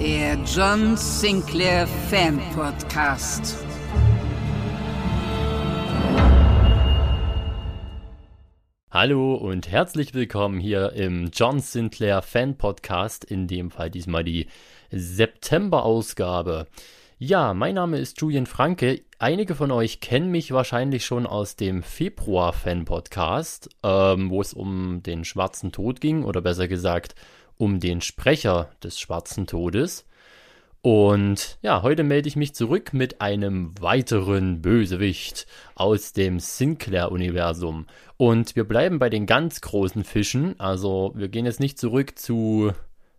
Der John Sinclair Fan Podcast. Hallo und herzlich willkommen hier im John Sinclair Fan Podcast, in dem Fall diesmal die September-Ausgabe. Ja, mein Name ist Julian Franke. Einige von euch kennen mich wahrscheinlich schon aus dem Februar Fan Podcast, ähm, wo es um den Schwarzen Tod ging, oder besser gesagt um den Sprecher des Schwarzen Todes. Und ja, heute melde ich mich zurück mit einem weiteren Bösewicht aus dem Sinclair-Universum. Und wir bleiben bei den ganz großen Fischen. Also wir gehen jetzt nicht zurück zu,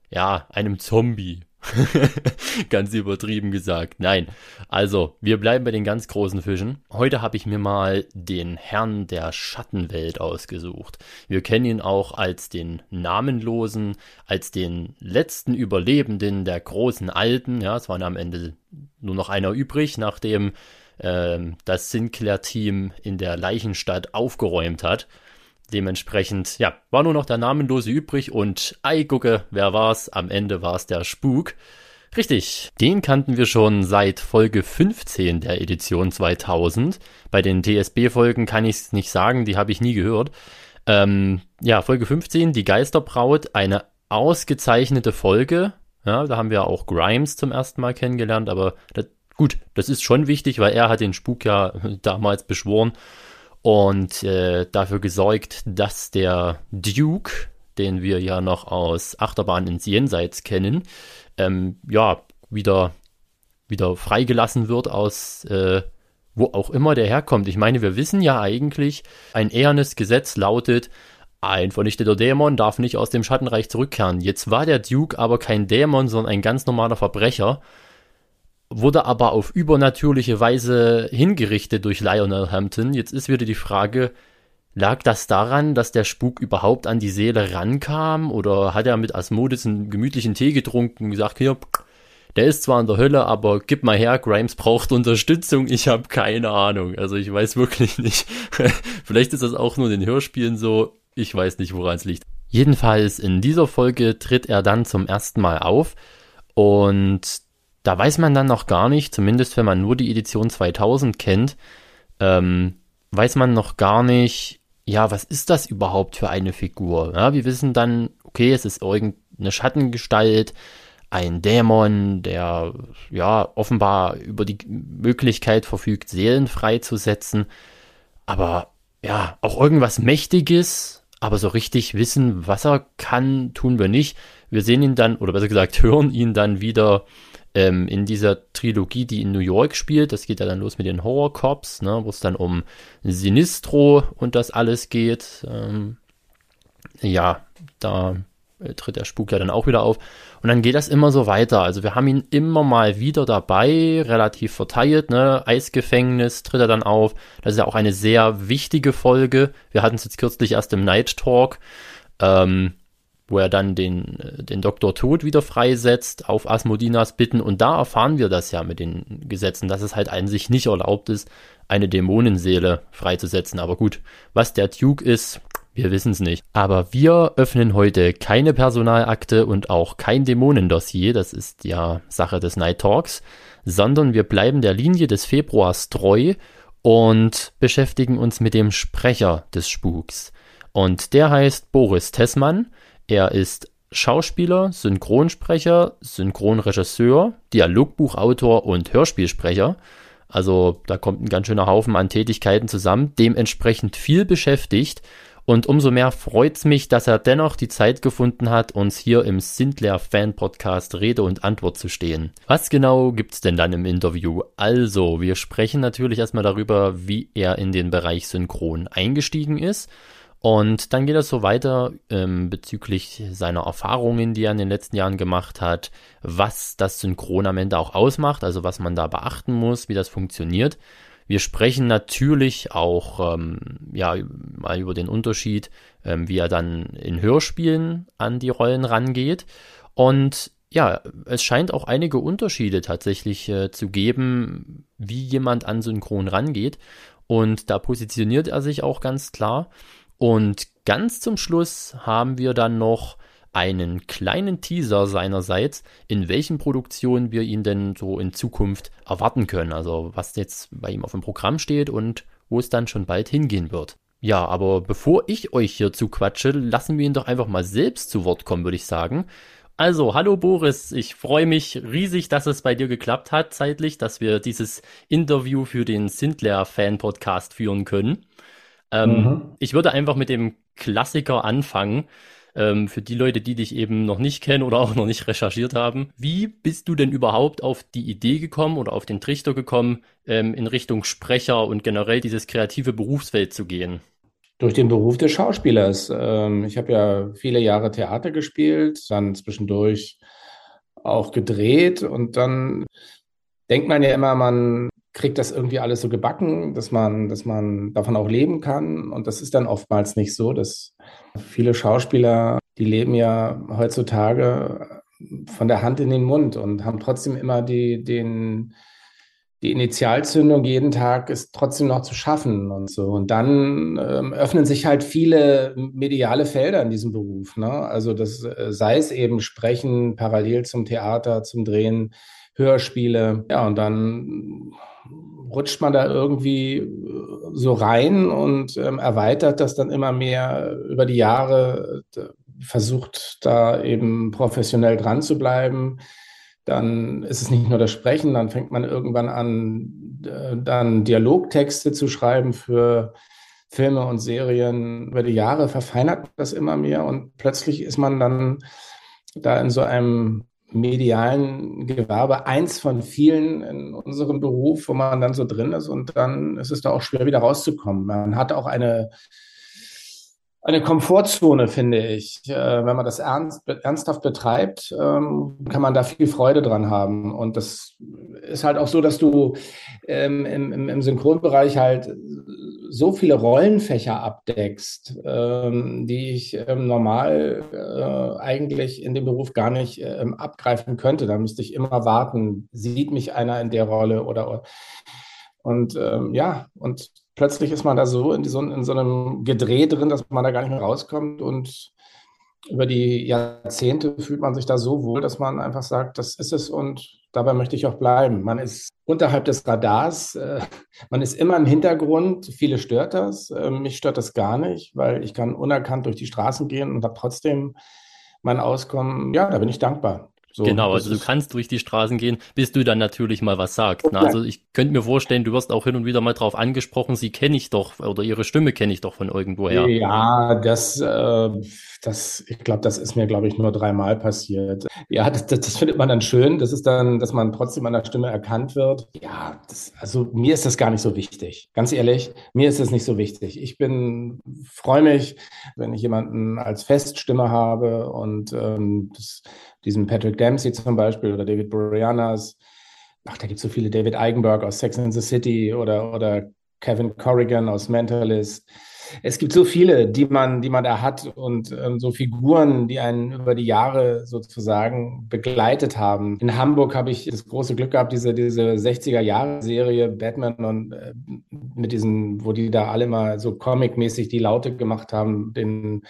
ja, einem Zombie ganz übertrieben gesagt. Nein. Also, wir bleiben bei den ganz großen Fischen. Heute habe ich mir mal den Herrn der Schattenwelt ausgesucht. Wir kennen ihn auch als den Namenlosen, als den letzten Überlebenden der großen Alten. Ja, es waren am Ende nur noch einer übrig, nachdem äh, das Sinclair-Team in der Leichenstadt aufgeräumt hat. Dementsprechend, ja, war nur noch der Namenlose übrig und ei, gucke, wer war's? Am Ende war's der Spuk. Richtig, den kannten wir schon seit Folge 15 der Edition 2000. Bei den TSB-Folgen kann ich es nicht sagen, die habe ich nie gehört. Ähm, ja, Folge 15, die Geisterbraut, eine ausgezeichnete Folge. Ja, da haben wir auch Grimes zum ersten Mal kennengelernt, aber das, gut, das ist schon wichtig, weil er hat den Spuk ja damals beschworen und äh, dafür gesorgt, dass der Duke, den wir ja noch aus Achterbahn ins Jenseits kennen, ähm, ja, wieder, wieder freigelassen wird aus äh, wo auch immer der herkommt. Ich meine, wir wissen ja eigentlich, ein ehernes Gesetz lautet, ein vernichteter Dämon darf nicht aus dem Schattenreich zurückkehren. Jetzt war der Duke aber kein Dämon, sondern ein ganz normaler Verbrecher wurde aber auf übernatürliche Weise hingerichtet durch Lionel Hampton. Jetzt ist wieder die Frage, lag das daran, dass der Spuk überhaupt an die Seele rankam oder hat er mit Asmodis einen gemütlichen Tee getrunken und gesagt, hier, der ist zwar in der Hölle, aber gib mal her, Grimes braucht Unterstützung. Ich habe keine Ahnung. Also ich weiß wirklich nicht. Vielleicht ist das auch nur in den Hörspielen so. Ich weiß nicht, woran es liegt. Jedenfalls in dieser Folge tritt er dann zum ersten Mal auf und da weiß man dann noch gar nicht, zumindest wenn man nur die Edition 2000 kennt, ähm, weiß man noch gar nicht, ja, was ist das überhaupt für eine Figur? Ja, wir wissen dann, okay, es ist irgendeine Schattengestalt, ein Dämon, der ja offenbar über die Möglichkeit verfügt, Seelen freizusetzen, aber ja, auch irgendwas Mächtiges, aber so richtig wissen, was er kann, tun wir nicht. Wir sehen ihn dann, oder besser gesagt, hören ihn dann wieder ähm, in dieser Trilogie, die in New York spielt. Das geht ja dann los mit den Horror Cops, ne, wo es dann um Sinistro und das alles geht. Ähm, ja, da äh, tritt der Spuk ja dann auch wieder auf. Und dann geht das immer so weiter. Also wir haben ihn immer mal wieder dabei, relativ verteilt, ne? Eisgefängnis tritt er dann auf. Das ist ja auch eine sehr wichtige Folge. Wir hatten es jetzt kürzlich erst im Night Talk. Ähm, wo er dann den, äh, den Doktor Tod wieder freisetzt auf Asmodinas Bitten. Und da erfahren wir das ja mit den Gesetzen, dass es halt an sich nicht erlaubt ist, eine Dämonenseele freizusetzen. Aber gut, was der Duke ist, wir wissen es nicht. Aber wir öffnen heute keine Personalakte und auch kein Dämonendossier, das ist ja Sache des Night Talks, sondern wir bleiben der Linie des Februars treu und beschäftigen uns mit dem Sprecher des Spuks. Und der heißt Boris Tessmann er ist Schauspieler, Synchronsprecher, Synchronregisseur, Dialogbuchautor und Hörspielsprecher. Also da kommt ein ganz schöner Haufen an Tätigkeiten zusammen, dementsprechend viel beschäftigt. Und umso mehr freut es mich, dass er dennoch die Zeit gefunden hat, uns hier im Sindler Fan Podcast Rede und Antwort zu stehen. Was genau gibt's denn dann im Interview? Also, wir sprechen natürlich erstmal darüber, wie er in den Bereich Synchron eingestiegen ist Und dann geht es so weiter ähm, bezüglich seiner Erfahrungen, die er in den letzten Jahren gemacht hat, was das Synchron am Ende auch ausmacht, also was man da beachten muss, wie das funktioniert. Wir sprechen natürlich auch ähm, ja, mal über den Unterschied, ähm, wie er dann in Hörspielen an die Rollen rangeht. Und ja, es scheint auch einige Unterschiede tatsächlich äh, zu geben, wie jemand an Synchron rangeht. Und da positioniert er sich auch ganz klar. Und ganz zum Schluss haben wir dann noch einen kleinen Teaser seinerseits, in welchen Produktionen wir ihn denn so in Zukunft erwarten können. Also was jetzt bei ihm auf dem Programm steht und wo es dann schon bald hingehen wird. Ja, aber bevor ich euch hier zuquatsche, lassen wir ihn doch einfach mal selbst zu Wort kommen, würde ich sagen. Also, hallo Boris, ich freue mich riesig, dass es bei dir geklappt hat zeitlich, dass wir dieses Interview für den Sindler Fan Podcast führen können. Ähm, mhm. Ich würde einfach mit dem Klassiker anfangen. Ähm, für die Leute, die dich eben noch nicht kennen oder auch noch nicht recherchiert haben. Wie bist du denn überhaupt auf die Idee gekommen oder auf den Trichter gekommen, ähm, in Richtung Sprecher und generell dieses kreative Berufsfeld zu gehen? Durch den Beruf des Schauspielers. Ähm, ich habe ja viele Jahre Theater gespielt, dann zwischendurch auch gedreht und dann denkt man ja immer, man kriegt das irgendwie alles so gebacken, dass man, dass man davon auch leben kann. Und das ist dann oftmals nicht so, dass viele Schauspieler, die leben ja heutzutage von der Hand in den Mund und haben trotzdem immer die, den, die Initialzündung jeden Tag ist trotzdem noch zu schaffen und so. Und dann ähm, öffnen sich halt viele mediale Felder in diesem Beruf. Ne? Also das äh, sei es eben Sprechen parallel zum Theater, zum Drehen, Hörspiele. Ja, und dann rutscht man da irgendwie äh, so rein und ähm, erweitert das dann immer mehr über die Jahre, versucht da eben professionell dran zu bleiben. Dann ist es nicht nur das Sprechen, dann fängt man irgendwann an, dann Dialogtexte zu schreiben für Filme und Serien. Über die Jahre verfeinert das immer mehr und plötzlich ist man dann da in so einem medialen Gewerbe eins von vielen in unserem Beruf, wo man dann so drin ist und dann ist es da auch schwer wieder rauszukommen. Man hat auch eine eine Komfortzone, finde ich. Äh, wenn man das ernst, ernsthaft betreibt, ähm, kann man da viel Freude dran haben. Und das ist halt auch so, dass du ähm, im, im, Synchronbereich halt so viele Rollenfächer abdeckst, ähm, die ich normal äh, eigentlich in dem Beruf gar nicht abgreifen könnte. Da müsste ich immer warten, sieht mich einer in der Rolle oder und ähm, ja, und plötzlich ist man da so in, so in so einem Gedreh drin, dass man da gar nicht mehr rauskommt. Und über die Jahrzehnte fühlt man sich da so wohl, dass man einfach sagt, das ist es und dabei möchte ich auch bleiben. Man ist unterhalb des Radars, äh, man ist immer im Hintergrund. Viele stört das. Äh, mich stört das gar nicht, weil ich kann unerkannt durch die Straßen gehen und habe trotzdem mein Auskommen. Ja, da bin ich dankbar. So, genau, also du kannst durch die Straßen gehen, bis du dann natürlich mal was sagst. Okay. Ne? Also ich könnte mir vorstellen, du wirst auch hin und wieder mal drauf angesprochen, sie kenne ich doch oder ihre Stimme kenne ich doch von irgendwoher. Ja, das, äh, das, ich glaube, das ist mir, glaube ich, nur dreimal passiert. Ja, das, das, das, findet man dann schön. Das ist dann, dass man trotzdem an der Stimme erkannt wird. Ja, das, also mir ist das gar nicht so wichtig. Ganz ehrlich, mir ist das nicht so wichtig. Ich bin, freue mich, wenn ich jemanden als Feststimme habe und ähm, das diesen Patrick Dempsey zum Beispiel oder David Boreanaz. Ach, da gibt es so viele. David Eigenberg aus Sex and the City oder, oder Kevin Corrigan aus Mentalist. Es gibt so viele, die man, die man da hat und ähm, so Figuren, die einen über die Jahre sozusagen begleitet haben. In Hamburg habe ich das große Glück gehabt, diese, diese 60er-Jahre-Serie Batman und äh, mit diesen, wo die da alle mal so comic-mäßig die Laute gemacht haben, den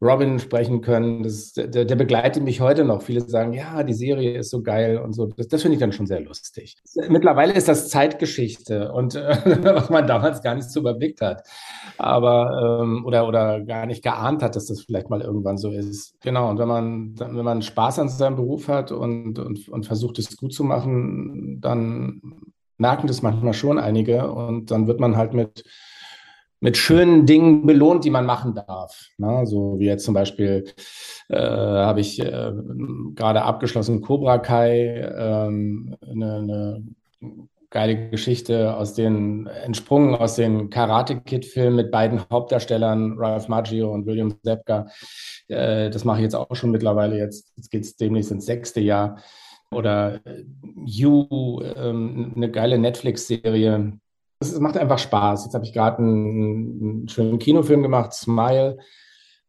Robin sprechen können. Das, der, der, begleitet mich heute noch. Viele sagen, ja, die Serie ist so geil und so. Das, das finde ich dann schon sehr lustig. Mittlerweile ist das Zeitgeschichte und äh, was man damals gar nicht so überblickt hat. Aber ähm, oder, oder gar nicht geahnt hat, dass das vielleicht mal irgendwann so ist. Genau, und wenn man, wenn man Spaß an seinem Beruf hat und, und, und versucht, es gut zu machen, dann merken das manchmal schon einige und dann wird man halt mit mit schönen Dingen belohnt, die man machen darf. Ne? So wie jetzt zum Beispiel äh, habe ich äh, gerade abgeschlossen Cobra Kai, ähm, eine, geile Geschichte aus den, entsprungen aus den Karate-Kid-Filmen mit beiden Hauptdarstellern, Ralph Maggio und William Zepka. Äh, das mache ich jetzt auch schon mittlerweile. Jetzt, jetzt geht es demnächst ins sechste Jahr. Oder äh, You, ähm, eine geile Netflix-Serie. Es macht einfach Spaß. Jetzt habe ich gerade einen, einen schönen Kinofilm gemacht, Smile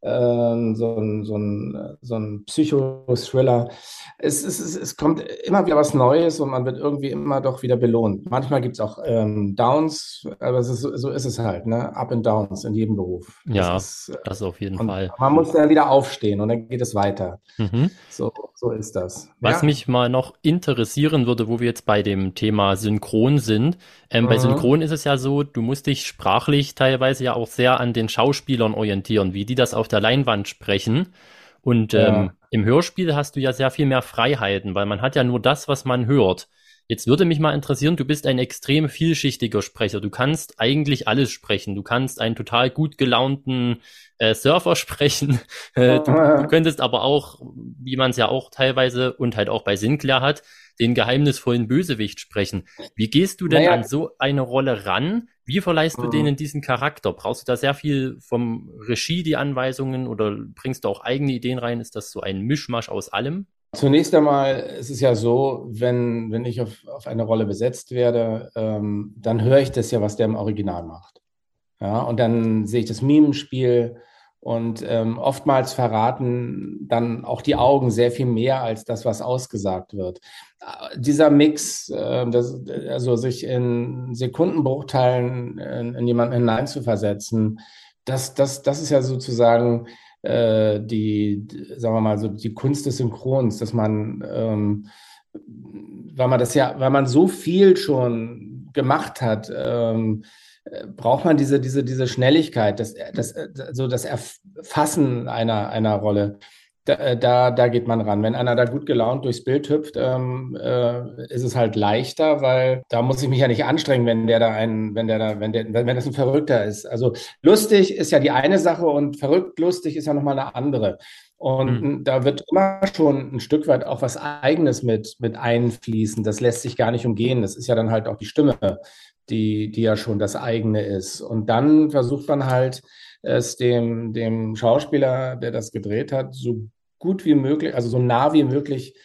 ähm, so ein, so ein, so ein Psychothriller. Es, es, es, es kommt immer wieder was Neues und man wird irgendwie immer doch wieder belohnt. Manchmal gibt es auch ähm, Downs, aber ist, so ist es halt, ne? Up and Downs in jedem Beruf. Ja, das, ist, das auf jeden Fall. Man muss dann wieder aufstehen und dann geht es weiter. Mhm. So, so ist das. Was ja. mich mal noch interessieren würde, wo wir jetzt bei dem Thema Synchron sind. Ähm, mhm. Bei Synchron ist es ja so, du musst dich sprachlich teilweise ja auch sehr an den Schauspielern orientieren, wie die das auf der Leinwand sprechen. Und ja. ähm, im Hörspiel hast du ja sehr viel mehr Freiheiten, weil man hat ja nur das, was man hört. Jetzt würde mich mal interessieren, du bist ein extrem vielschichtiger Sprecher. Du kannst eigentlich alles sprechen. Du kannst einen total gut gelaunten äh, Surfer sprechen. Äh, du, du, könntest aber auch, wie man es ja auch teilweise und halt auch bei Sinclair hat, den geheimnisvollen Bösewicht sprechen. Wie gehst du denn naja. an so eine Rolle ran? Wie verleihst du mhm. denen diesen Charakter? Brauchst du da sehr viel vom Regie die Anweisungen oder bringst du auch eigene Ideen rein? Ist das so ein Mischmasch aus allem? Zunächst einmal ist es ja so, wenn, wenn ich auf, auf eine Rolle besetzt werde, ähm, dann höre ich das ja, was der im Original macht. Ja, und dann sehe ich das Mimenspiel, und ähm, oftmals verraten dann auch die Augen sehr viel mehr als das, was ausgesagt wird. Äh, dieser Mix, äh, das, also sich in Sekundenbruchteilen in, in jemanden hineinzuversetzen, das, das, das ist ja sozusagen äh, die, sagen wir mal, so die Kunst des Synchrons, dass man, ähm, weil man das ja, weil man so viel schon gemacht hat, ähm, braucht man diese, diese, diese Schnelligkeit, das, das, so das Erfassen einer, einer Rolle. Da, äh, da, da geht man ran. Wenn einer da gut gelaunt durchs Bild hüpft, ähm, äh, ist es halt leichter, weil da muss ich mich ja nicht anstrengen, wenn der da ein, wenn der da, wenn der, wenn, wenn das ein Verrückter ist. Also lustig ist ja die eine Sache und verrückt lustig ist ja nochmal eine andere. Und mhm. da wird immer schon ein Stück weit auch was Eigenes mit, mit einfließen. Das lässt sich gar nicht umgehen. Das ist ja dann halt auch die Stimme, die, die ja schon das eigene ist. Und dann versucht man halt, es dem, dem Schauspieler, der das gedreht hat, so gut wie möglich, also so nah wie möglich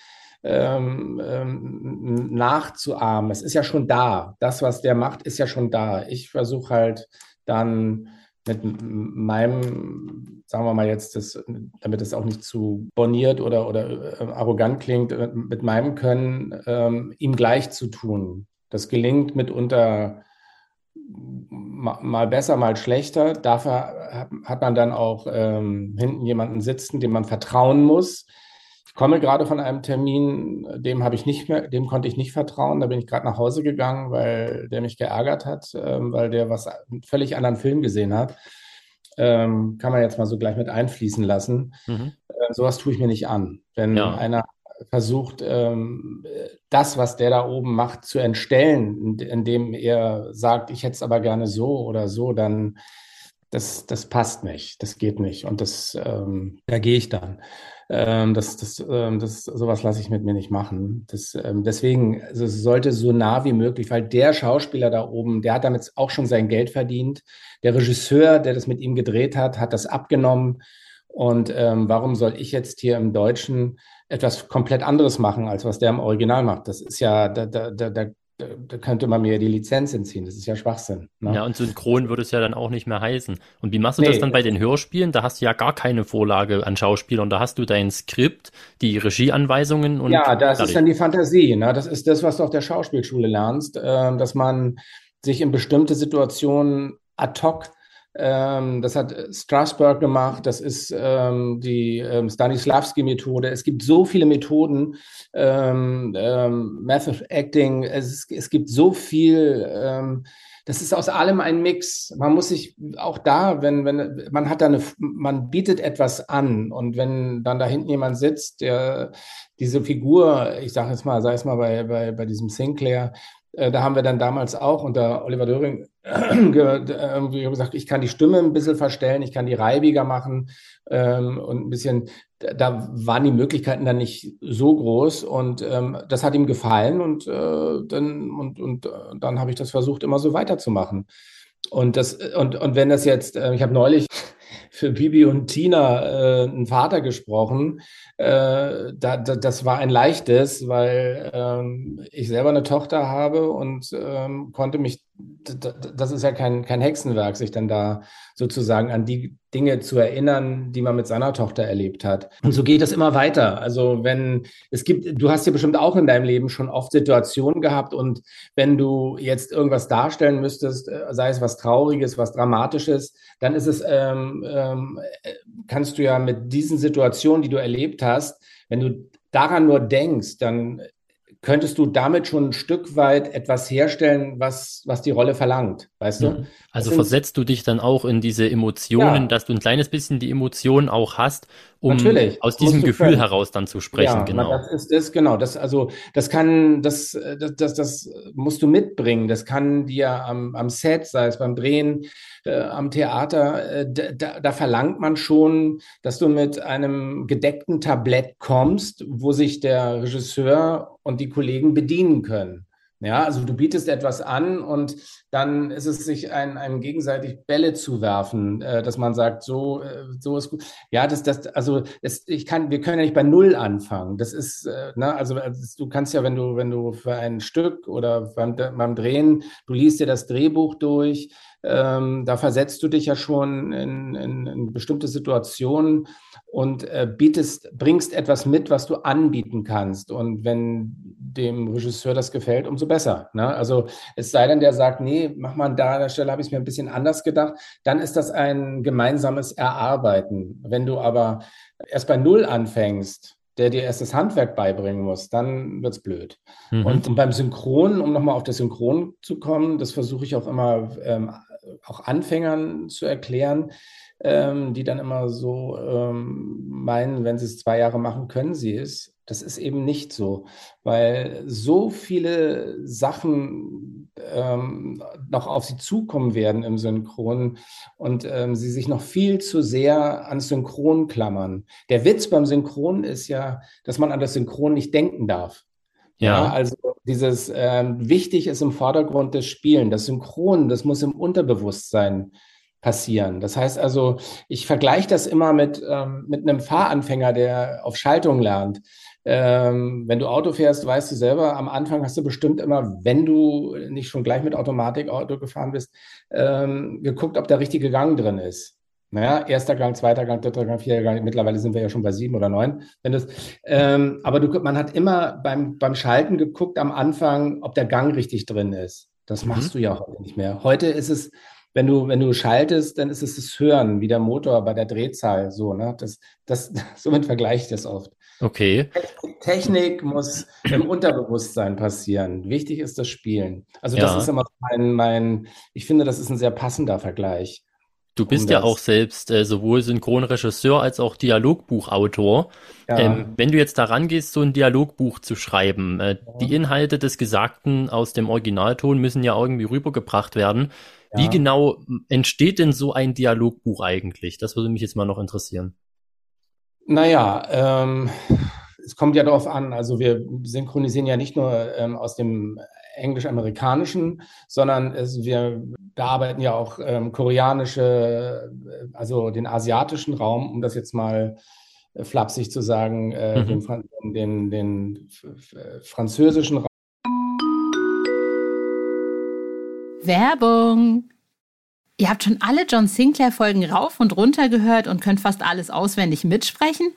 ähm, ähm, nachzuahmen. Es ist ja schon da. Das, was der macht, ist ja schon da. Ich versuche halt dann mit meinem, sagen wir mal jetzt, das, damit es auch nicht zu boniert oder, oder äh, arrogant klingt, mit meinem Können ähm, ihm gleich zu tun. Das gelingt mitunter mal besser, mal schlechter. Dafür hat man dann auch ähm, hinten jemanden sitzen, dem man vertrauen muss. Ich komme gerade von einem Termin, dem habe ich nicht mehr, dem konnte ich nicht vertrauen. Da bin ich gerade nach Hause gegangen, weil der mich geärgert hat, ähm, weil der was einen völlig anderen Film gesehen hat. Ähm, kann man jetzt mal so gleich mit einfließen lassen. Mhm. Äh, sowas tue ich mir nicht an. Wenn ja. einer versucht, ähm, das, was der da oben macht, zu entstellen, indem er sagt, ich hätte es aber gerne so oder so, dann das, das passt nicht, das geht nicht. Und das, ähm, da gehe ich dann. Ähm, das, das, ähm, das, sowas lasse ich mit mir nicht machen. Das, ähm, deswegen, also es sollte so nah wie möglich, weil der Schauspieler da oben, der hat damit auch schon sein Geld verdient. Der Regisseur, der das mit ihm gedreht hat, hat das abgenommen. Und ähm, warum soll ich jetzt hier im Deutschen etwas komplett anderes machen, als was der im Original macht? Das ist ja, da, da, da, da da könnte man mir die Lizenz entziehen. Das ist ja Schwachsinn. Ne? Ja, und synchron würde es ja dann auch nicht mehr heißen. Und wie machst du nee. das dann bei den Hörspielen? Da hast du ja gar keine Vorlage an Schauspielern. Da hast du dein Skript, die Regieanweisungen und. Ja, das dadurch. ist dann die Fantasie. Ne? Das ist das, was du auf der Schauspielschule lernst, äh, dass man sich in bestimmte Situationen ad hoc ähm, das hat Strasberg gemacht, das ist ähm, die ähm, Stanislavski-Methode. Es gibt so viele Methoden, ähm, ähm, Method Acting, es, es, gibt so viel, ähm, das ist aus allem ein Mix. Man muss sich auch da, wenn, wenn, man hat da eine, man bietet etwas an und wenn dann da hinten jemand sitzt, der diese Figur, ich sage jetzt mal, sei es mal bei, bei, bei diesem Sinclair, Äh, da haben wir dann damals auch unter Oliver Döring irgendwie gesagt, ich kann die Stimme ein bisschen verstellen, ich kann die reibiger machen ähm, und ein bisschen, da waren die Möglichkeiten dann nicht so groß und ähm, das hat ihm gefallen und, äh, dann, und, und äh, dann habe ich das versucht, immer so weiterzumachen. Und das, und, und wenn das jetzt, äh, ich habe neulich für Bibi und Tina äh, einen Vater gesprochen. Äh, da, da, das war ein leichtes, weil ähm, ich selber eine Tochter habe und ähm, konnte mich, das ist ja kein, kein Hexenwerk, sich dann da sozusagen an die Dinge zu erinnern, die man mit seiner Tochter erlebt hat. Und so geht es immer weiter. Also wenn es gibt, du hast ja bestimmt auch in deinem Leben schon oft Situationen gehabt und wenn du jetzt irgendwas darstellen müsstest, äh, sei es was Trauriges, was Dramatisches, dann ist es, ähm, ähm, kannst du ja mit diesen Situationen, die du erlebt hast, wenn du daran nur denkst, dann könntest du damit schon ein Stück weit etwas herstellen, was, was die Rolle verlangt, weißt du? Mhm. Also sind, versetzt du dich dann auch in diese Emotionen, ja. dass du ein kleines bisschen die Emotionen auch hast, um Natürlich, aus diesem Gefühl können. heraus dann zu sprechen, ja, genau. Das ist das, genau. Das, also, das kann, das, das, das, das musst du mitbringen. Das kann dir am, am Set, sei es beim Drehen, äh, am Theater, äh, da, da verlangt man schon, dass du mit einem gedeckten Tablett kommst, wo sich der Regisseur und die Kollegen bedienen können. Ja, also du bietest etwas an und dann ist es sich ein, einem gegenseitig Bälle zu werfen, äh, dass man sagt, so, äh, so ist gut. Ja, das, das, also das, ich kann, wir können ja nicht bei Null anfangen. Das ist, äh, ne, also, also du kannst ja, wenn du, wenn du für ein Stück oder beim, beim Drehen, du liest dir das Drehbuch durch, ähm, da versetzt du dich ja schon in, in, in bestimmte Situationen und äh, bietest, bringst etwas mit, was du anbieten kannst. Und wenn dem Regisseur das gefällt, umso besser. Ne? Also es sei denn, der sagt, nee, mach mal da an der Stelle, habe ich es mir ein bisschen anders gedacht, dann ist das ein gemeinsames Erarbeiten. Wenn du aber erst bei Null anfängst, der dir erst das Handwerk beibringen muss, dann wird's blöd. Mhm. Und beim Synchron, um nochmal auf das Synchron zu kommen, das versuche ich auch immer ähm, auch Anfängern zu erklären, ähm, die dann immer so ähm, meinen, wenn sie es zwei Jahre machen, können sie es. Das ist eben nicht so, weil so viele Sachen ähm, noch auf sie zukommen werden im Synchron und ähm, sie sich noch viel zu sehr ans Synchron klammern. Der Witz beim Synchron ist ja, dass man an das Synchron nicht denken darf. Ja. ja also dieses ähm, wichtig ist im Vordergrund des Spielen. Das Synchron, das muss im Unterbewusstsein passieren. Das heißt also, ich vergleiche das immer mit, ähm, mit einem Fahranfänger, der auf Schaltung lernt. Ähm, wenn du Auto fährst, weißt du selber, am Anfang hast du bestimmt immer, wenn du nicht schon gleich mit Automatik Auto gefahren bist, ähm, geguckt, ob der richtige Gang drin ist. Naja, erster Gang, zweiter Gang, dritter Gang, vierter Gang. Mittlerweile sind wir ja schon bei sieben oder neun. Wenn das, ähm, aber du, man hat immer beim, beim Schalten geguckt am Anfang, ob der Gang richtig drin ist. Das mhm. machst mhm. du ja heute nicht mehr. Heute ist es, wenn du, wenn du schaltest, dann ist es das Hören, wie der Motor bei der Drehzahl, so, ne? Das, das, somit vergleiche ich das oft. Okay. Technik muss im Unterbewusstsein passieren. Wichtig ist das Spielen. Also das ja. ist immer mein, mein, ich finde, das ist ein sehr passender Vergleich. Du bist um ja auch selbst äh, sowohl Synchronregisseur als auch Dialogbuchautor. Ja. Ähm, wenn du jetzt daran gehst, so ein Dialogbuch zu schreiben, äh, ja. die Inhalte des Gesagten aus dem Originalton müssen ja irgendwie rübergebracht werden. Ja. Wie genau entsteht denn so ein Dialogbuch eigentlich? Das würde mich jetzt mal noch interessieren. Naja, ähm, es kommt ja darauf an. Also wir synchronisieren ja nicht nur ähm, aus dem englisch-amerikanischen, sondern es, wir bearbeiten ja auch ähm, koreanische, äh, also den asiatischen Raum, um das jetzt mal äh, flapsig zu sagen, äh, mhm. den, den, den französischen Raum. Werbung. Ihr habt schon alle John Sinclair-Folgen rauf und runter gehört und könnt fast alles auswendig mitsprechen?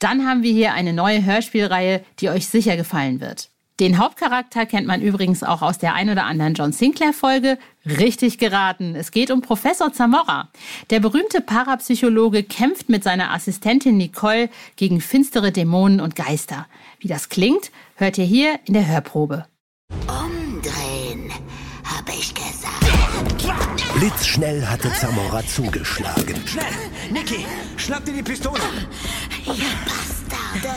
Dann haben wir hier eine neue Hörspielreihe, die euch sicher gefallen wird. Den Hauptcharakter kennt man übrigens auch aus der ein oder anderen John Sinclair-Folge. Richtig geraten. Es geht um Professor Zamora. Der berühmte Parapsychologe kämpft mit seiner Assistentin Nicole gegen finstere Dämonen und Geister. Wie das klingt, hört ihr hier in der Hörprobe. Umdrehen, habe ich gesagt. Blitzschnell hatte Zamora zugeschlagen. Schnell! Niki, schnapp dir die Pistole! Ihr Bastarde!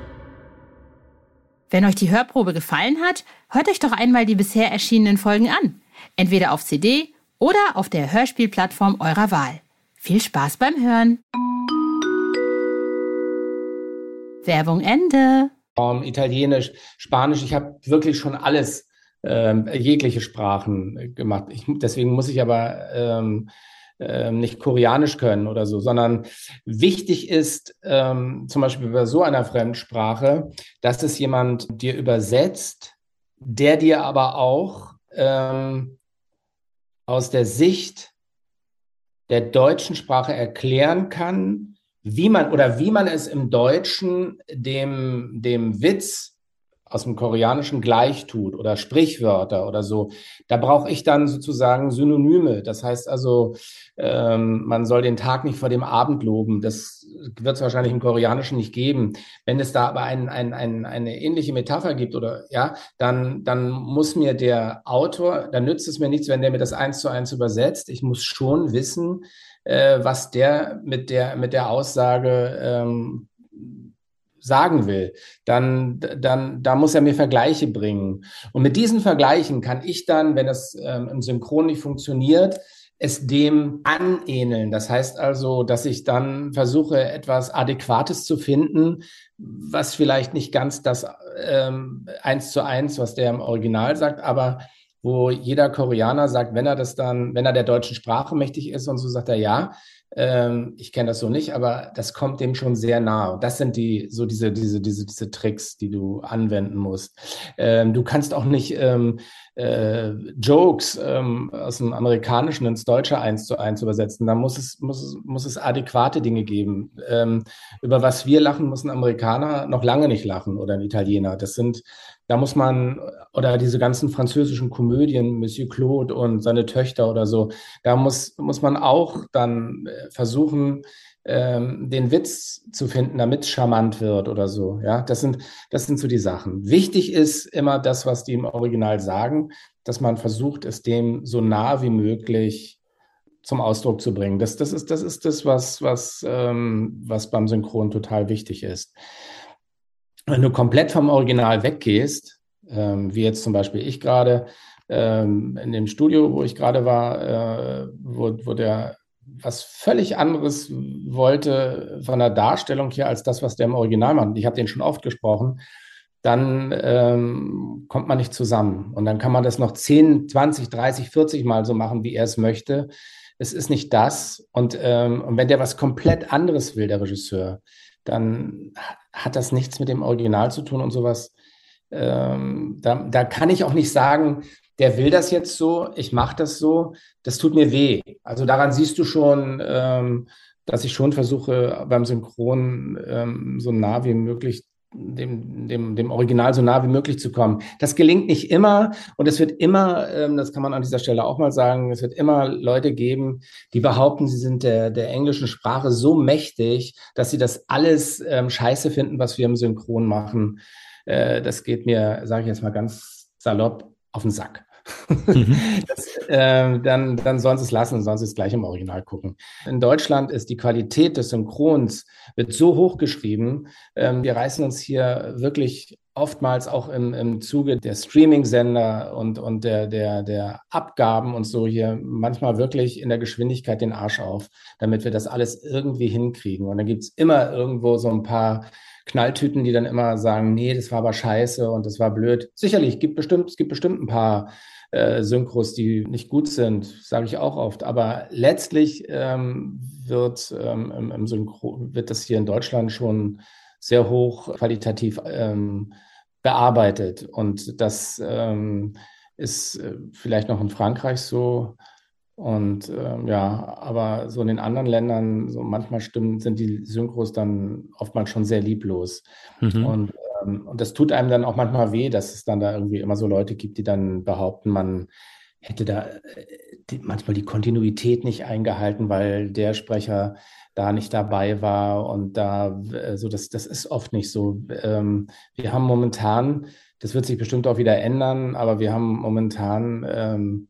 Wenn euch die Hörprobe gefallen hat, hört euch doch einmal die bisher erschienenen Folgen an. Entweder auf CD oder auf der Hörspielplattform eurer Wahl. Viel Spaß beim Hören. Werbung Ende. Italienisch, Spanisch, ich habe wirklich schon alles, ähm, jegliche Sprachen gemacht. Ich, deswegen muss ich aber ähm, ähm, nicht Koreanisch können oder so, sondern wichtig ist ähm, zum Beispiel bei so einer Fremdsprache, dass es jemand dir übersetzt, der dir aber auch ähm, aus der Sicht der deutschen Sprache erklären kann, wie man oder wie man es im Deutschen dem, dem Witz aus dem Koreanischen gleich tut oder Sprichwörter oder so. Da brauche ich dann sozusagen Synonyme. Das heißt also, ähm, man soll den Tag nicht vor dem Abend loben. Das wird es wahrscheinlich im Koreanischen nicht geben. Wenn es da aber ein, ein, ein, eine ähnliche Metapher gibt oder ja, dann, dann muss mir der Autor, dann nützt es mir nichts, wenn der mir das eins zu eins übersetzt. Ich muss schon wissen, äh, was der mit der, mit der Aussage ähm, sagen will, dann, dann, da muss er mir Vergleiche bringen. Und mit diesen Vergleichen kann ich dann, wenn es ähm, im Synchron nicht funktioniert, es dem anähneln. Das heißt also, dass ich dann versuche, etwas Adäquates zu finden, was vielleicht nicht ganz das ähm, eins zu eins, was der im Original sagt, aber wo jeder Koreaner sagt, wenn er das dann, wenn er der deutschen Sprache mächtig ist und so sagt er ja, ähm, ich kenne das so nicht, aber das kommt dem schon sehr nah. Das sind die so diese diese diese diese Tricks, die du anwenden musst. Ähm, du kannst auch nicht ähm, äh, Jokes ähm, aus dem Amerikanischen ins Deutsche eins zu eins übersetzen. Da muss es muss es muss es adäquate Dinge geben. Ähm, über was wir lachen, muss ein Amerikaner noch lange nicht lachen oder ein Italiener. Das sind da muss man, oder diese ganzen französischen Komödien, Monsieur Claude und seine Töchter oder so, da muss, muss man auch dann äh, versuchen, ähm, den Witz zu finden, damit es charmant wird oder so. Ja, das sind, das sind so die Sachen. Wichtig ist immer das, was die im Original sagen, dass man versucht, es dem so nah wie möglich zum Ausdruck zu bringen. Das, das ist das, ist das was, was, ähm, was beim Synchron total wichtig ist wenn du komplett vom Original weggehst, ähm, wie jetzt zum Beispiel ich gerade ähm, in dem Studio, wo ich gerade war, äh, wo, wo der was völlig anderes wollte von der Darstellung hier als das, was der im Original macht. Ich habe den schon oft gesprochen. Dann ähm, kommt man nicht zusammen. Und dann kann man das noch 10, 20, 30, 40 Mal so machen, wie er es möchte. Es ist nicht das. Und, ähm, und wenn der was komplett anderes will, der Regisseur, dann hat das nichts mit dem Original zu tun und sowas. Ähm, da, da kann ich auch nicht sagen, der will das jetzt so, ich mache das so, das tut mir weh. Also daran siehst du schon, ähm, dass ich schon versuche, beim Synchron ähm, so nah wie möglich dem, dem, dem Original so nah wie möglich zu kommen. Das gelingt nicht immer und es wird immer, ähm, das kann man an dieser Stelle auch mal sagen, es wird immer Leute geben, die behaupten, sie sind der, der englischen Sprache so mächtig, dass sie das alles ähm, scheiße finden, was wir im Synchron machen. Äh, das geht mir, sage ich jetzt mal ganz salopp, auf den Sack. Mhm. das, äh, dann, dann sollen sie es lassen und sie es gleich im Original gucken. In Deutschland ist die Qualität des Synchrons wird so hoch geschrieben. Ähm, wir reißen uns hier wirklich oftmals auch im, im Zuge der Streaming-Sender und, und der, der, der Abgaben und so hier manchmal wirklich in der Geschwindigkeit den Arsch auf, damit wir das alles irgendwie hinkriegen. Und dann gibt es immer irgendwo so ein paar Knalltüten, die dann immer sagen, nee, das war aber scheiße und das war blöd. Sicherlich, gibt bestimmt, es gibt bestimmt ein paar äh, Synchros, die nicht gut sind, sage ich auch oft. Aber letztlich ähm, wird ähm, im, im Synchro wird das hier in Deutschland schon sehr hoch qualitativ ähm, bearbeitet. Und das ähm, ist äh, vielleicht noch in Frankreich so. Und ähm, ja, aber so in den anderen Ländern, so manchmal stimmen, sind die Synchros dann oftmals schon sehr lieblos. Mhm. Und ähm, und das tut einem dann auch manchmal weh, dass es dann da irgendwie immer so Leute gibt, die dann behaupten, man hätte da äh, die, manchmal die Kontinuität nicht eingehalten, weil der Sprecher da nicht dabei war und da, also das, das ist oft nicht so. Ähm, wir haben momentan, das wird sich bestimmt auch wieder ändern, aber wir haben momentan, ähm,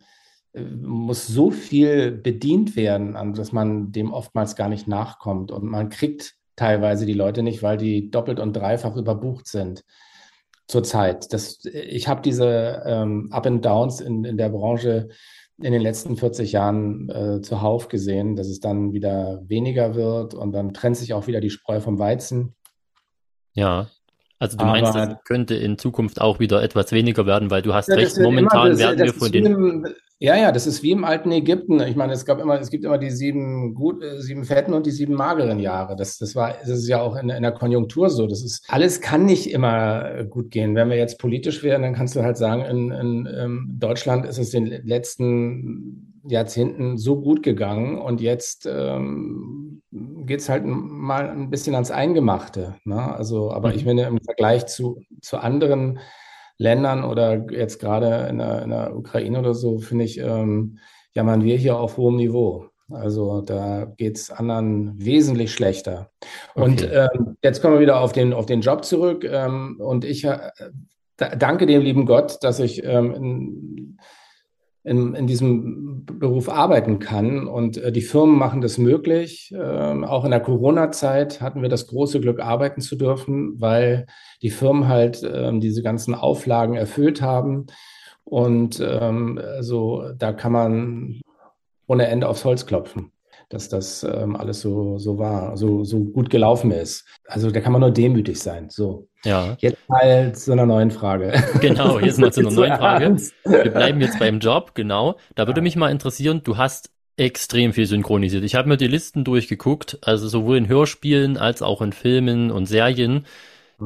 muss so viel bedient werden, dass man dem oftmals gar nicht nachkommt und man kriegt teilweise die Leute nicht, weil die doppelt und dreifach überbucht sind zurzeit. Das, ich habe diese ähm, Up and Downs in, in der Branche in den letzten 40 Jahren äh, zuhauf gesehen, dass es dann wieder weniger wird und dann trennt sich auch wieder die Spreu vom Weizen. Ja. Also du meinst, Aber, das könnte in Zukunft auch wieder etwas weniger werden, weil du hast ja, recht, momentan werden wir von den. Ja, ja, das ist wie im alten Ägypten. Ich meine, es gab immer, es gibt immer die sieben gut, äh, sieben fetten und die sieben mageren Jahre. Das, das war, das ist ja auch in, in der Konjunktur so. Das ist, alles kann nicht immer gut gehen. Wenn wir jetzt politisch wären, dann kannst du halt sagen, in, in, in ähm, Deutschland ist es in den letzten Jahrzehnten so gut gegangen und jetzt ähm, geht es halt mal ein bisschen ans Eingemachte. Ne? Also, aber mhm. ich meine, im Vergleich zu, zu anderen Ländern oder jetzt gerade in der, in der Ukraine oder so, finde ich, ähm, jammern wir hier auf hohem Niveau. Also da geht es anderen wesentlich schlechter. Okay. Und ähm, jetzt kommen wir wieder auf den, auf den Job zurück. Ähm, und ich äh, danke dem lieben Gott, dass ich ähm, in, in, in diesem Beruf arbeiten kann. Und äh, die Firmen machen das möglich. Ähm, auch in der Corona-Zeit hatten wir das große Glück, arbeiten zu dürfen, weil die Firmen halt ähm, diese ganzen Auflagen erfüllt haben. Und ähm, also da kann man ohne Ende aufs Holz klopfen dass das ähm, alles so, so war, so, so gut gelaufen ist. Also da kann man nur demütig sein. So. Ja. Jetzt mal zu einer neuen Frage. Genau, jetzt mal zu einer neuen Frage. Wir bleiben jetzt beim Job, genau. Da würde mich mal interessieren, du hast extrem viel synchronisiert. Ich habe mir die Listen durchgeguckt, also sowohl in Hörspielen als auch in Filmen und Serien.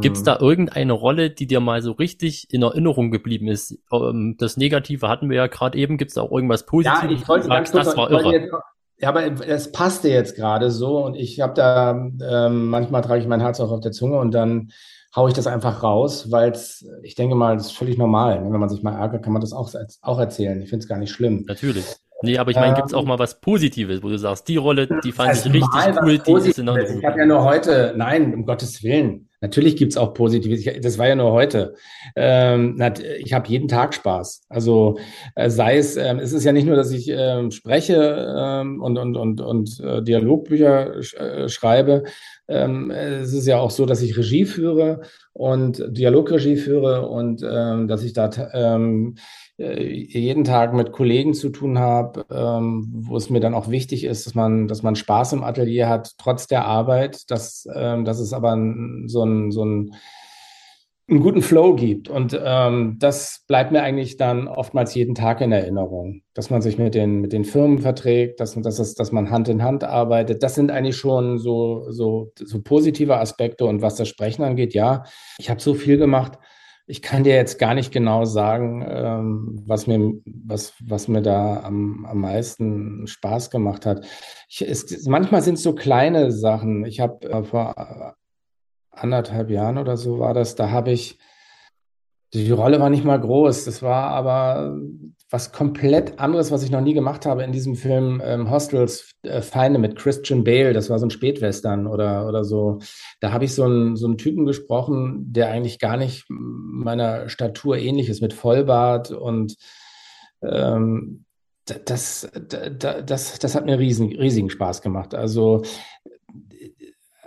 Gibt es mhm. da irgendeine Rolle, die dir mal so richtig in Erinnerung geblieben ist? Ähm, das Negative hatten wir ja gerade eben. Gibt es da auch irgendwas Positives? Ja, ich wollte ganz kurz, das war irre. Jetzt, ja, aber es passte jetzt gerade so und ich habe da, ähm, manchmal trage ich mein Herz auch auf der Zunge und dann haue ich das einfach raus, weil es, ich denke mal, das ist völlig normal. Ne? Wenn man sich mal ärgert, kann man das auch, auch erzählen. Ich finde es gar nicht schlimm. Natürlich. Nee, aber ich meine, gibt es auch ähm, mal was Positives, wo du sagst, die Rolle, die fand ich richtig cool, die ist in. Ich habe ja nur heute, nein, um Gottes Willen. Natürlich gibt es auch Positives. Ich, das war ja nur heute. Ähm, ich habe jeden Tag Spaß. Also äh, sei es, ähm, es ist ja nicht nur, dass ich ähm, spreche ähm, und, und, und, und äh, Dialogbücher sch äh, schreibe. Ähm, es ist ja auch so, dass ich Regie führe und Dialogregie führe und ähm, dass ich da jeden Tag mit Kollegen zu tun habe, ähm, wo es mir dann auch wichtig ist, dass man, dass man Spaß im Atelier hat, trotz der Arbeit, dass, ähm, dass es aber so ein, so ein einen guten Flow gibt. Und ähm, das bleibt mir eigentlich dann oftmals jeden Tag in Erinnerung, dass man sich mit den, mit den Firmen verträgt, dass, dass, es, dass man Hand in Hand arbeitet. Das sind eigentlich schon so, so, so positive Aspekte. Und was das Sprechen angeht, ja, ich habe so viel gemacht. Ich kann dir jetzt gar nicht genau sagen, ähm, was, mir, was, was mir da am, am meisten Spaß gemacht hat. Ich, es, manchmal sind es so kleine Sachen. Ich habe äh, vor anderthalb Jahren oder so war das, da habe ich, die Rolle war nicht mal groß, das war aber was komplett anderes, was ich noch nie gemacht habe in diesem Film ähm, Hostels äh, Feinde mit Christian Bale, das war so ein Spätwestern oder, oder so. Da habe ich so einen, so einen Typen gesprochen, der eigentlich gar nicht meiner Statur ähnlich ist, mit Vollbart und ähm, das, das, das, das hat mir riesen, riesigen Spaß gemacht. Also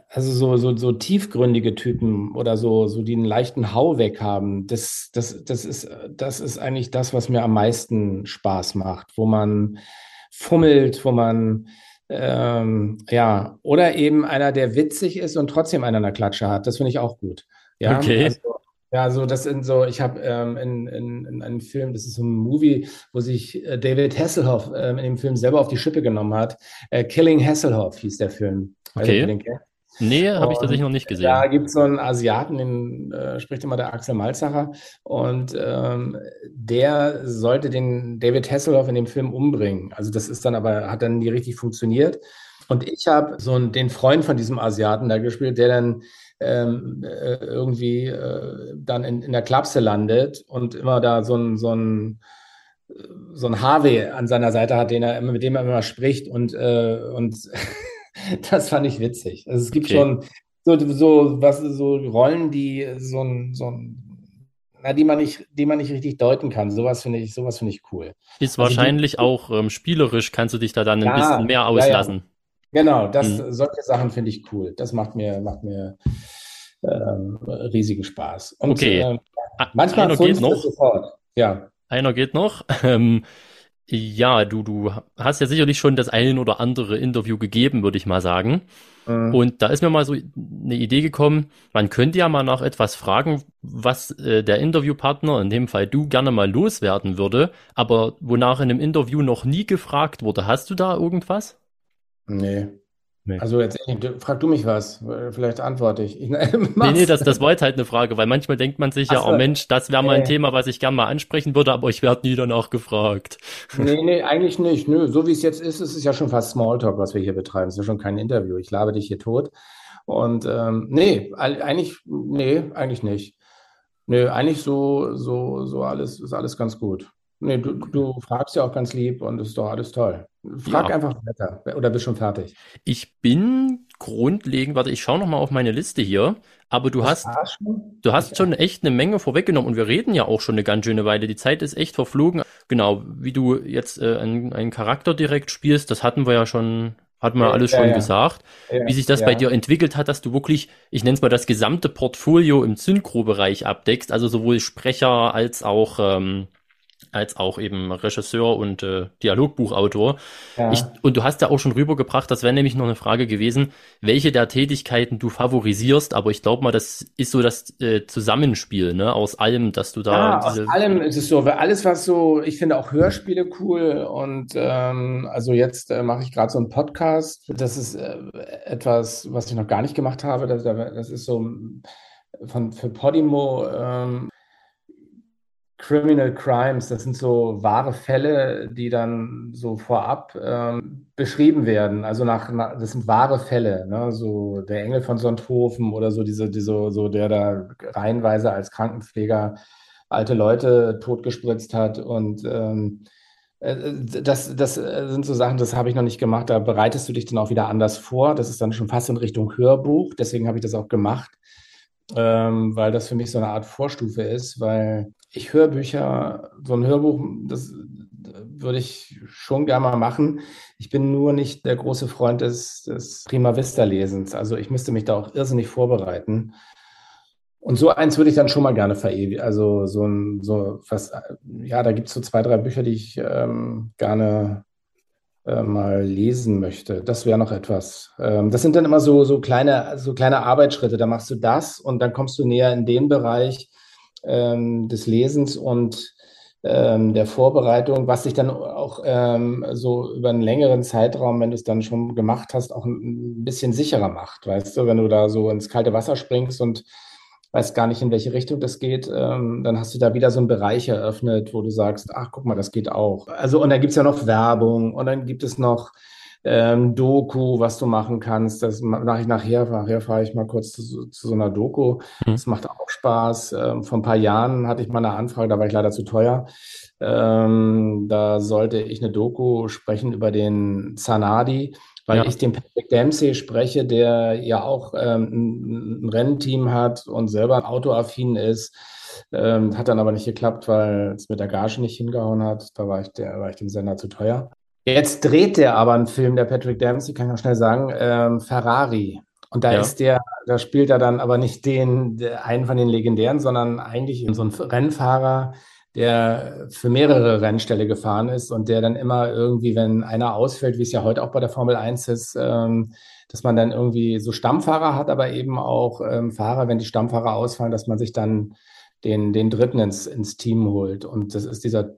also so, so, so tiefgründige Typen oder so, so die einen leichten Hau weg haben, das, das, das, ist, das ist eigentlich das, was mir am meisten Spaß macht, wo man fummelt, wo man ähm, ja, oder eben einer, der witzig ist und trotzdem einer eine Klatsche hat. Das finde ich auch gut. Ja, okay. Also, ja, so das sind so, ich habe ähm, in, in, in einem Film, das ist so ein Movie, wo sich äh, David Hasselhoff äh, in dem Film selber auf die Schippe genommen hat. Äh, Killing Hasselhoff hieß der Film. Okay. Nee, habe ich tatsächlich noch nicht gesehen. Da gibt es so einen Asiaten, den äh, spricht immer der Axel Malzacher. Und ähm, der sollte den David Hasselhoff in dem Film umbringen. Also das ist dann aber, hat dann nie richtig funktioniert. Und ich habe so einen, den Freund von diesem Asiaten da gespielt, der dann ähm, äh, irgendwie äh, dann in, in der Klapse landet und immer da so ein, so ein so ein Harvey an seiner Seite hat, den er, mit dem er immer spricht und, äh, und das fand ich witzig. Also es gibt Okay. schon so, so, was, so Rollen, die so ein, so ein na, die man nicht, die man nicht richtig deuten kann. Sowas finde ich, sowas finde ich cool. Ist Also die- wahrscheinlich auch ähm, spielerisch, kannst du dich da dann ein Ja, bisschen mehr ja, ja. auslassen. Genau, das, Mhm. solche Sachen finde ich cool. Das macht mir, macht mir ähm, riesigen Spaß. Und Okay. Ah, manchmal einer geht noch. sofort. Ja. Einer geht noch. Ähm, ja, du, du hast ja sicherlich schon das ein oder andere Interview gegeben, würde ich mal sagen. Mhm. Und da ist mir mal so eine Idee gekommen, man könnte ja mal nach etwas fragen, was äh, der Interviewpartner, in dem Fall du, gerne mal loswerden würde, aber wonach in einem Interview noch nie gefragt wurde. Hast du da irgendwas? Nee. Nee. Also jetzt frag du mich was, vielleicht antworte ich. ich Nee, nee, das, das war jetzt halt eine Frage, weil manchmal denkt man sich ja, Ach so. oh Mensch, das wäre mal ein Nee. Thema, was ich gern mal ansprechen würde, aber ich werde nie danach gefragt. Nee, nee, eigentlich nicht. Nö, so wie es jetzt ist, ist es ja schon fast Smalltalk, was wir hier betreiben. Es ist ja schon kein Interview. Ich labe dich hier tot. Und ähm, nee, eigentlich, nee, eigentlich nicht. Nee, eigentlich so, so, so alles, ist alles ganz gut. Nee, du, du fragst ja auch ganz lieb und ist doch alles toll. Frag Ja. einfach weiter. Oder bist schon fertig? Ich bin grundlegend, warte, ich schaue noch mal auf meine Liste hier, aber du hast, war's schon? du hast schon echt eine Menge vorweggenommen und wir reden ja auch schon eine ganz schöne Weile. Die Zeit ist echt verflogen. Genau, wie du jetzt äh, einen, einen Charakter direkt spielst, das hatten wir ja schon, hatten wir Ja, alles schon ja. gesagt. Ja, Wie sich das bei dir entwickelt hat, dass du wirklich, ich nenne es mal das gesamte Portfolio im Synchro-Bereich abdeckst, also sowohl Sprecher als auch ähm, als auch eben Regisseur und äh, Dialogbuchautor. Ja. Ich, und du hast ja auch schon rübergebracht, das wäre nämlich noch eine Frage gewesen, welche der Tätigkeiten du favorisierst, aber ich glaube mal, das ist so das äh, Zusammenspiel, ne, aus allem, dass du da Ja, aus allem ist es so, weil alles, was so, ich finde auch Hörspiele cool und ähm, also jetzt äh, mache ich gerade so einen Podcast. Das ist äh, etwas, was ich noch gar nicht gemacht habe. Das, das ist so von für Podimo ähm, Criminal Crimes. Das sind so wahre Fälle, die dann so vorab ähm, beschrieben werden. Also nach, nach das sind wahre Fälle, ne? So der Engel von Sonthofen oder so diese, diese, so der da reihenweise als Krankenpfleger alte Leute totgespritzt hat und ähm, äh, das, das sind so Sachen, das habe ich noch nicht gemacht. Da bereitest du dich dann auch wieder anders vor. Das ist dann schon fast in Richtung Hörbuch. Deswegen habe ich das auch gemacht, ähm, weil das für mich so eine Art Vorstufe ist, weil ich Hörbücher, so ein Hörbuch, das würde ich schon gerne mal machen. Ich bin nur nicht der große Freund des, des Prima Vista Lesens. Also ich müsste mich da auch irrsinnig vorbereiten. Und so eins würde ich dann schon mal gerne verewigen. Also so ein, so was, ja, da gibt es so zwei, drei Bücher, die ich ähm, gerne äh, mal lesen möchte. Das wäre noch etwas. Ähm, das sind dann immer so, so kleine, so kleine Arbeitsschritte. Da machst du das und dann kommst du näher in den Bereich ähm, des Lesens und ähm, der Vorbereitung, was dich dann auch ähm, so über einen längeren Zeitraum, wenn du es dann schon gemacht hast, auch ein, bisschen sicherer macht. Weißt du, wenn du da so ins kalte Wasser springst und weißt gar nicht, in welche Richtung das geht, ähm, dann hast du da wieder so einen Bereich eröffnet, wo du sagst, ach, guck mal, das geht auch. Also, und dann gibt's ja noch Werbung und dann gibt es noch ähm, Doku, was du machen kannst. Das mache ich nachher. Nachher fahre ich mal kurz zu, zu so einer Doku. Mhm. Das macht auch Spaß. Ähm, vor ein paar Jahren hatte ich mal eine Anfrage, da war ich leider zu teuer. Ähm, da sollte ich eine Doku sprechen über den Zanadi, weil Ja. ich den Patrick Dempsey spreche, der ja auch ähm, ein, Rennteam hat und selber autoaffin ist. Ähm, hat dann aber nicht geklappt, weil es mit der Gage nicht hingehauen hat. Da war ich, der, war ich dem Sender zu teuer. Jetzt dreht der aber einen Film, der Patrick Dempsey, kann ich noch schnell sagen, ähm, Ferrari. Und da Ja. ist der, da spielt er dann aber nicht den, einen von den legendären, sondern eigentlich so ein Rennfahrer, der für mehrere Rennställe gefahren ist und der dann immer irgendwie, wenn einer ausfällt, wie es ja heute auch bei der Formel 1 ist, ähm, dass man dann irgendwie so Stammfahrer hat, aber eben auch ähm, Fahrer, wenn die Stammfahrer ausfallen, dass man sich dann den, den Dritten ins, ins Team holt. Und das ist dieser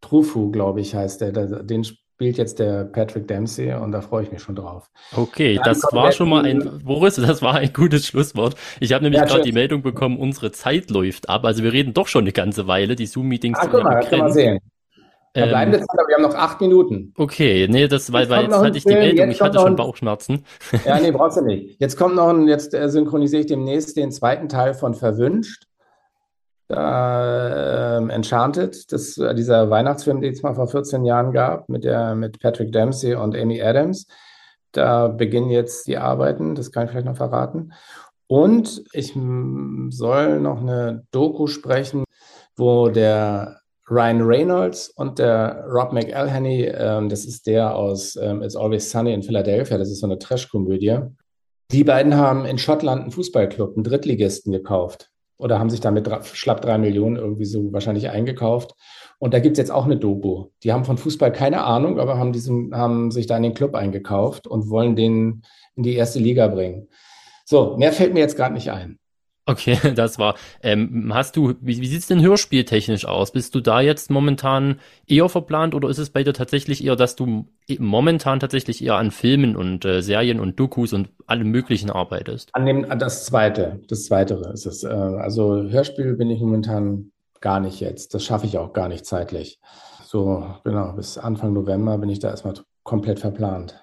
Trufu, glaube ich, heißt der. Den spielt jetzt der Patrick Dempsey und da freue ich mich schon drauf. Okay, Dann das war schon mal ein, Boris, das war ein gutes Schlusswort. Ich habe nämlich Ja, gerade die Meldung bekommen, unsere Zeit läuft ab. Also wir reden doch schon eine ganze Weile. Die Zoom-Meetings Ah, sind ja mal, das kann man begrenzt. sehen. Verbleibende Zeit, aber wir haben noch acht Minuten. Okay, nee, das, weil, Jetzt weil jetzt hatte ich die Meldung, jetzt ich hatte schon Bauchschmerzen. Ja, nee, brauchst du nicht. Jetzt kommt noch ein, jetzt äh, synchronisiere ich demnächst den zweiten Teil von Verwünscht. Da, ähm, Enchanted, das, äh, dieser Weihnachtsfilm, den es mal vor 14 Jahren gab, mit der, mit Patrick Dempsey und Amy Adams. Da beginnen jetzt die Arbeiten, das kann ich vielleicht noch verraten. Und ich soll noch eine Doku sprechen, wo der Ryan Reynolds und der Rob McElhenney, ähm, das ist der aus ähm, It's Always Sunny in Philadelphia, das ist so eine Trash-Komödie. Die beiden haben in Schottland einen Fußballclub, einen Drittligisten gekauft. Oder haben sich damit schlapp drei Millionen irgendwie so wahrscheinlich eingekauft. Und da gibt's jetzt auch eine Doku. Die haben von Fußball keine Ahnung, aber haben, diesen, haben sich da in den Club eingekauft und wollen den in die erste Liga bringen. So, mehr fällt mir jetzt gerade nicht ein. Okay, das war. Ähm, hast du, wie, wie sieht's denn hörspieltechnisch aus? Bist du da jetzt momentan eher verplant oder ist es bei dir tatsächlich eher, dass du momentan tatsächlich eher an Filmen und äh, Serien und Dokus und allem Möglichen arbeitest? An dem, das zweite, das zweitere ist es. Äh, also Hörspiel bin ich momentan gar nicht jetzt. Das schaffe ich auch gar nicht zeitlich. So, genau, bis Anfang November bin ich da erstmal komplett verplant.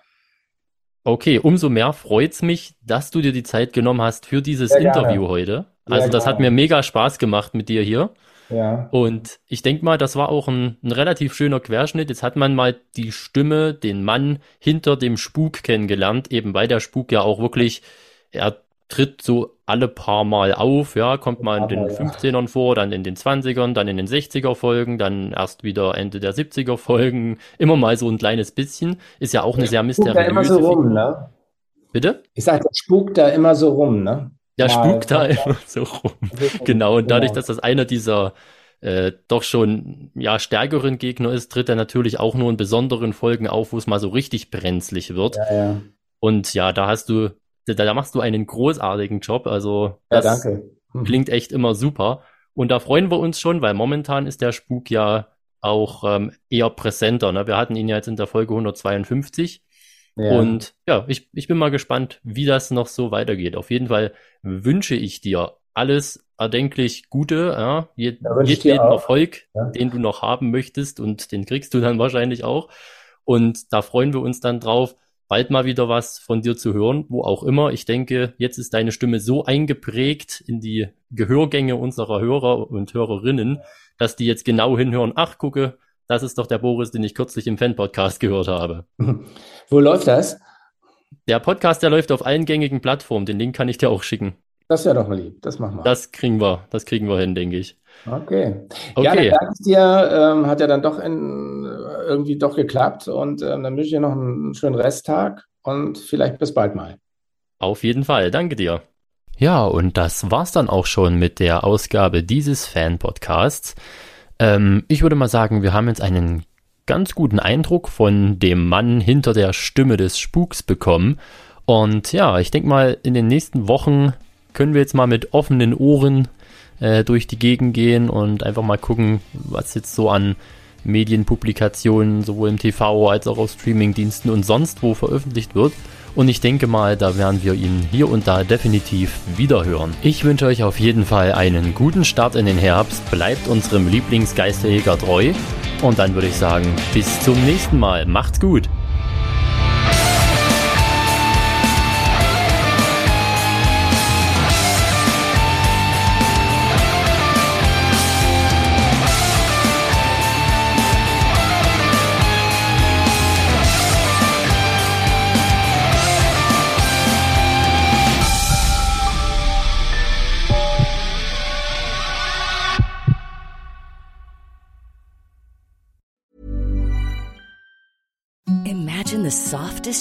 Okay, umso mehr freut's mich, dass du dir die Zeit genommen hast für dieses Sehr gerne. Interview heute. Sehr Also das hat mir mega Spaß gemacht mit dir hier. Ja. Und ich denke mal, das war auch ein, ein relativ schöner Querschnitt. Jetzt hat man mal die Stimme, den Mann hinter dem Spuk kennengelernt, eben weil der Spuk ja auch wirklich, er tritt so alle paar Mal auf, ja, kommt mal in den Paar Mal, ja. 15ern vor, dann in den 20ern, dann in den 60er Folgen, dann erst wieder Ende der 70er Folgen, immer mal so ein kleines bisschen. Ist ja auch eine sehr Spukt da immer so mysteriöse rum, ne? Bitte? Ich sag, der spukt da immer so rum, ne? Der Mal- spukt da immer so rum. Genau, und dadurch, dass das einer dieser äh, doch schon ja stärkeren Gegner ist, tritt er natürlich auch nur in besonderen Folgen auf, wo es mal so richtig brenzlig wird. Ja, ja. Und ja, da hast du, da, da machst du einen großartigen Job. Also Ja, das danke. Hm. klingt echt immer super. Und da freuen wir uns schon, weil momentan ist der Spuk ja auch ähm, eher präsenter. Ne? Wir hatten ihn ja jetzt in der Folge 152. Ja. Und ja, ich, ich bin mal gespannt, wie das noch so weitergeht. Auf jeden Fall wünsche ich dir alles erdenklich Gute, ja, je, Ja, wünsche ich dir jedweden auch. Erfolg, Ja. den du noch haben möchtest und den kriegst du dann wahrscheinlich auch. Und da freuen wir uns dann drauf, bald mal wieder was von dir zu hören, wo auch immer. Ich denke, jetzt ist deine Stimme so eingeprägt in die Gehörgänge unserer Hörer und Hörerinnen, dass die jetzt genau hinhören. Ach, gucke, das ist doch der Boris, den ich kürzlich im Fan-Podcast gehört habe. Wo läuft das? Der Podcast, der läuft auf allen gängigen Plattformen. Den Link kann ich dir auch schicken. Das wäre doch mal lieb. Das machen wir. Das kriegen wir, das kriegen wir hin, denke ich. Okay. Okay. Ja, dann danke ich dir. Ähm, hat ja dann doch in, irgendwie doch geklappt. Und ähm, dann wünsche ich dir noch einen schönen Resttag und vielleicht bis bald mal. Auf jeden Fall, danke dir. Ja, und das war's dann auch schon mit der Ausgabe dieses Fan-Podcasts. Ähm, ich würde mal sagen, wir haben jetzt einen ganz guten Eindruck von dem Mann hinter der Stimme des Spuks bekommen. Und ja, ich denke mal, in den nächsten Wochen können wir jetzt mal mit offenen Ohren äh, durch die Gegend gehen und einfach mal gucken, was jetzt so an Medienpublikationen sowohl im TV als auch auf Streamingdiensten und sonst wo veröffentlicht wird. Und ich denke mal, da werden wir ihn hier und da definitiv wiederhören. Ich wünsche euch auf jeden Fall einen guten Start in den Herbst, bleibt unserem Lieblingsgeisterjäger treu und dann würde ich sagen, bis zum nächsten Mal. Macht's gut!